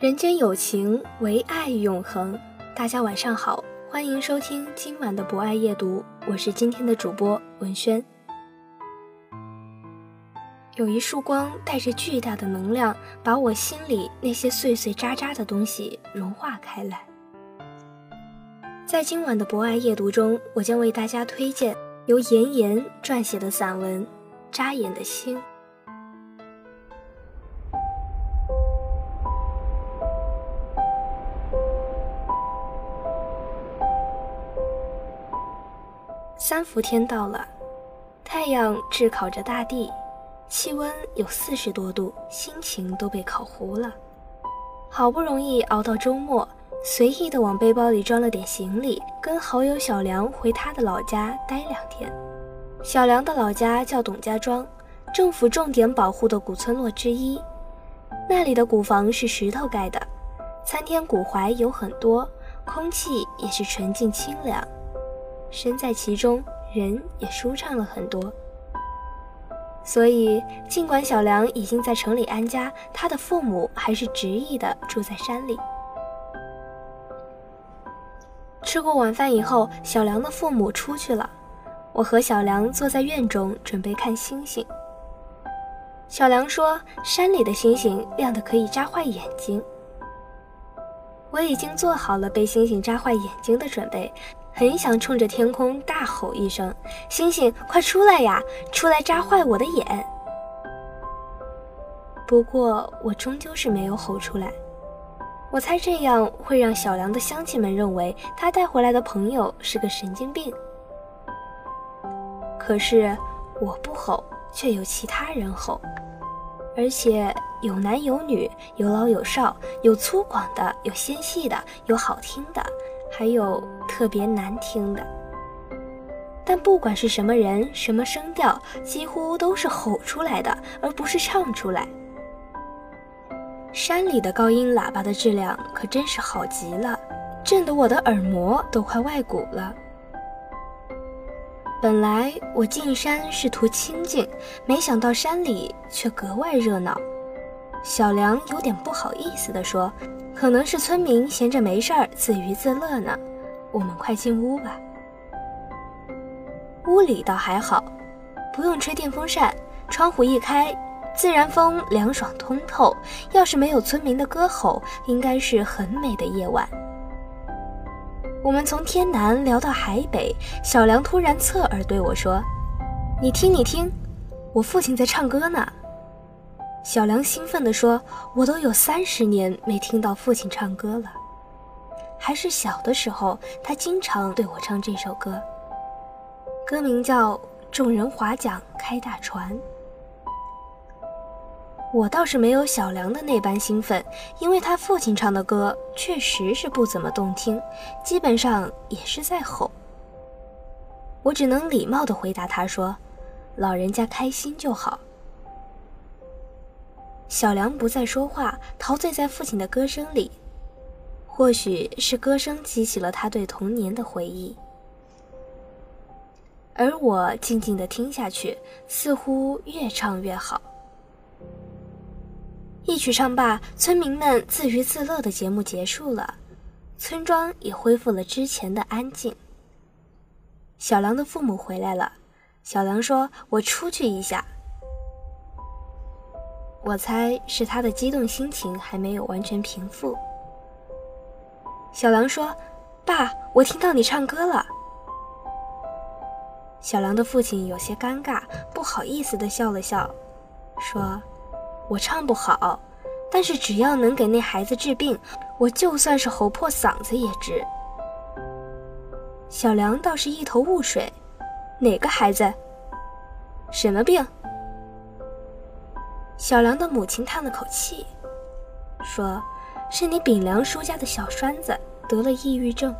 人间有情，唯爱永恒。大家晚上好，欢迎收听今晚的博爱夜读，我是今天的主播文轩。有一束光带着巨大的能量，把我心里那些碎碎渣渣的东西融化开来。在今晚的博爱夜读中，我将为大家推荐由严严撰写的散文《扎眼的心》。三伏天到了，太阳炙烤着大地，气温有四十多度，心情都被烤糊了。好不容易熬到周末，随意的往背包里装了点行李，跟好友小梁回他的老家待两天。小梁的老家叫董家庄，政府重点保护的古村落之一。那里的古房是石头盖的，参天古槐有很多，空气也是纯净清凉。身在其中，人也舒畅了很多。所以，尽管小梁已经在城里安家，他的父母还是执意的住在山里。吃过晚饭以后，小梁的父母出去了，我和小梁坐在院中准备看星星。小梁说：“山里的星星亮得可以扎坏眼睛。”我已经做好了被星星扎坏眼睛的准备。很想冲着天空大吼一声：“星星，快出来呀！出来扎坏我的眼！”不过我终究是没有吼出来。我猜这样会让小梁的乡亲们认为他带回来的朋友是个神经病。可是我不吼，却有其他人吼，而且有男有女，有老有少，有粗犷的，有纤细的，有好听的。还有特别难听的，但不管是什么人、什么声调，几乎都是吼出来的，而不是唱出来。山里的高音喇叭的质量可真是好极了，震得我的耳膜都快外鼓了。本来我进山是图清静，没想到山里却格外热闹。小梁有点不好意思地说。可能是村民闲着没事儿自娱自乐呢，我们快进屋吧。屋里倒还好，不用吹电风扇，窗户一开，自然风凉爽通透。要是没有村民的歌吼，应该是很美的夜晚。我们从天南聊到海北，小梁突然侧耳对我说：“你听，你听，我父亲在唱歌呢。”小梁兴奋地说：“我都有三十年没听到父亲唱歌了，还是小的时候，他经常对我唱这首歌。歌名叫《众人划桨开大船》。我倒是没有小梁的那般兴奋，因为他父亲唱的歌确实是不怎么动听，基本上也是在吼。我只能礼貌地回答他说：‘老人家开心就好。’”小梁不再说话，陶醉在父亲的歌声里。或许是歌声激起了他对童年的回忆，而我静静地听下去，似乎越唱越好。一曲唱罢，村民们自娱自乐的节目结束了，村庄也恢复了之前的安静。小梁的父母回来了，小梁说：“我出去一下。”我猜是他的激动心情还没有完全平复。小梁说：“爸，我听到你唱歌了。”小梁的父亲有些尴尬，不好意思地笑了笑，说：“我唱不好，但是只要能给那孩子治病，我就算是吼破嗓子也值。”小梁倒是一头雾水：“哪个孩子？什么病？”小梁的母亲叹了口气，说：“是你炳良叔家的小栓子得了抑郁症。”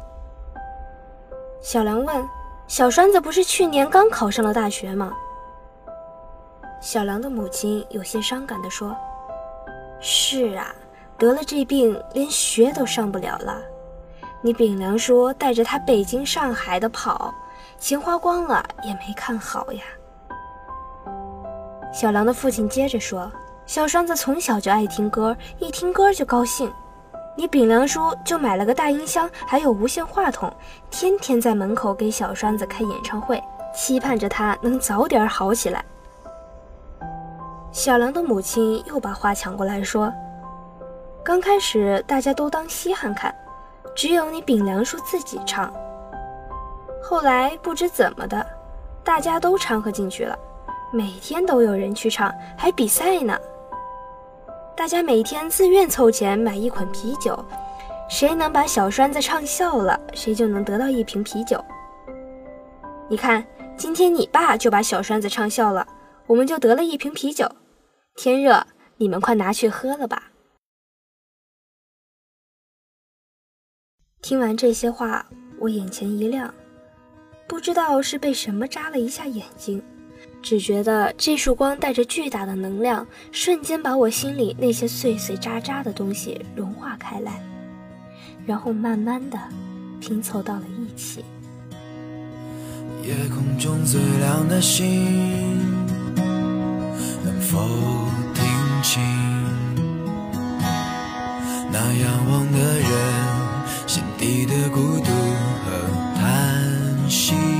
小梁问：“小栓子不是去年刚考上了大学吗？”小梁的母亲有些伤感地说：“是啊，得了这病，连学都上不了了。你炳良叔带着他北京、上海的跑，钱花光了也没看好呀。”小梁的父亲接着说：“小栓子从小就爱听歌，一听歌就高兴。你炳良叔就买了个大音箱，还有无线话筒，天天在门口给小栓子开演唱会，期盼着他能早点好起来。”小梁的母亲又把话抢过来说：“刚开始大家都当稀罕看，只有你炳良叔自己唱。后来不知怎么的，大家都掺和进去了。”每天都有人去唱，还比赛呢。大家每天自愿凑钱买一捆啤酒，谁能把小栓子唱笑了，谁就能得到一瓶啤酒。你看，今天你爸就把小栓子唱笑了，我们就得了一瓶啤酒。天热，你们快拿去喝了吧。听完这些话，我眼前一亮，不知道是被什么扎了一下眼睛。只觉得这束光带着巨大的能量，瞬间把我心里那些碎碎渣渣的东西融化开来，然后慢慢的拼凑到了一起。夜空中最亮的星，能否听清那仰望的人心底的孤独和叹息？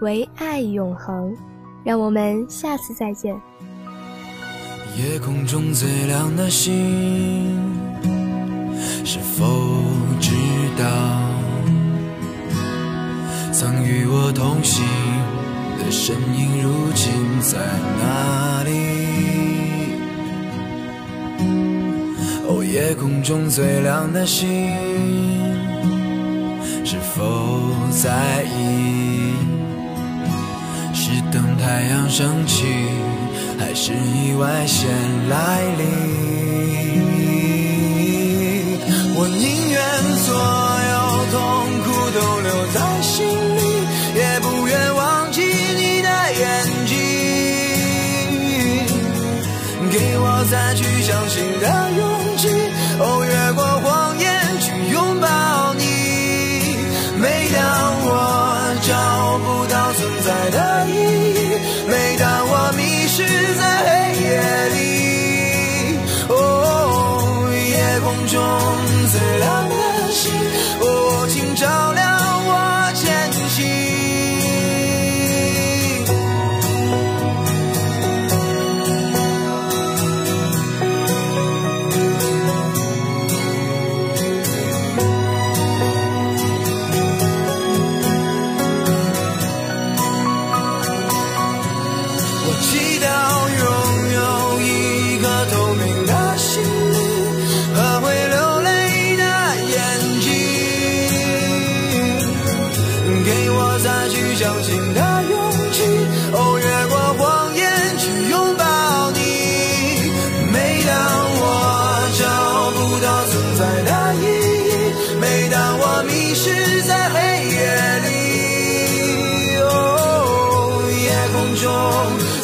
唯爱永恒，让我们下次再见。夜空中最亮的星，是否知道，曾与我同行的身影，如今在哪里？哦，夜空中最亮的星，是否在意？是等太阳升起，还是意外先来临？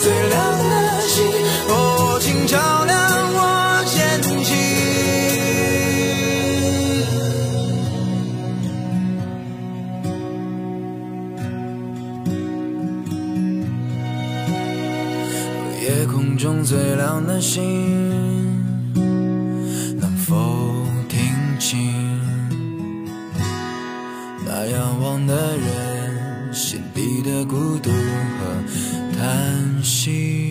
最亮的星，哦，请照亮我前行。夜空中最亮的星，能否听清那仰望的人心底的孤独心。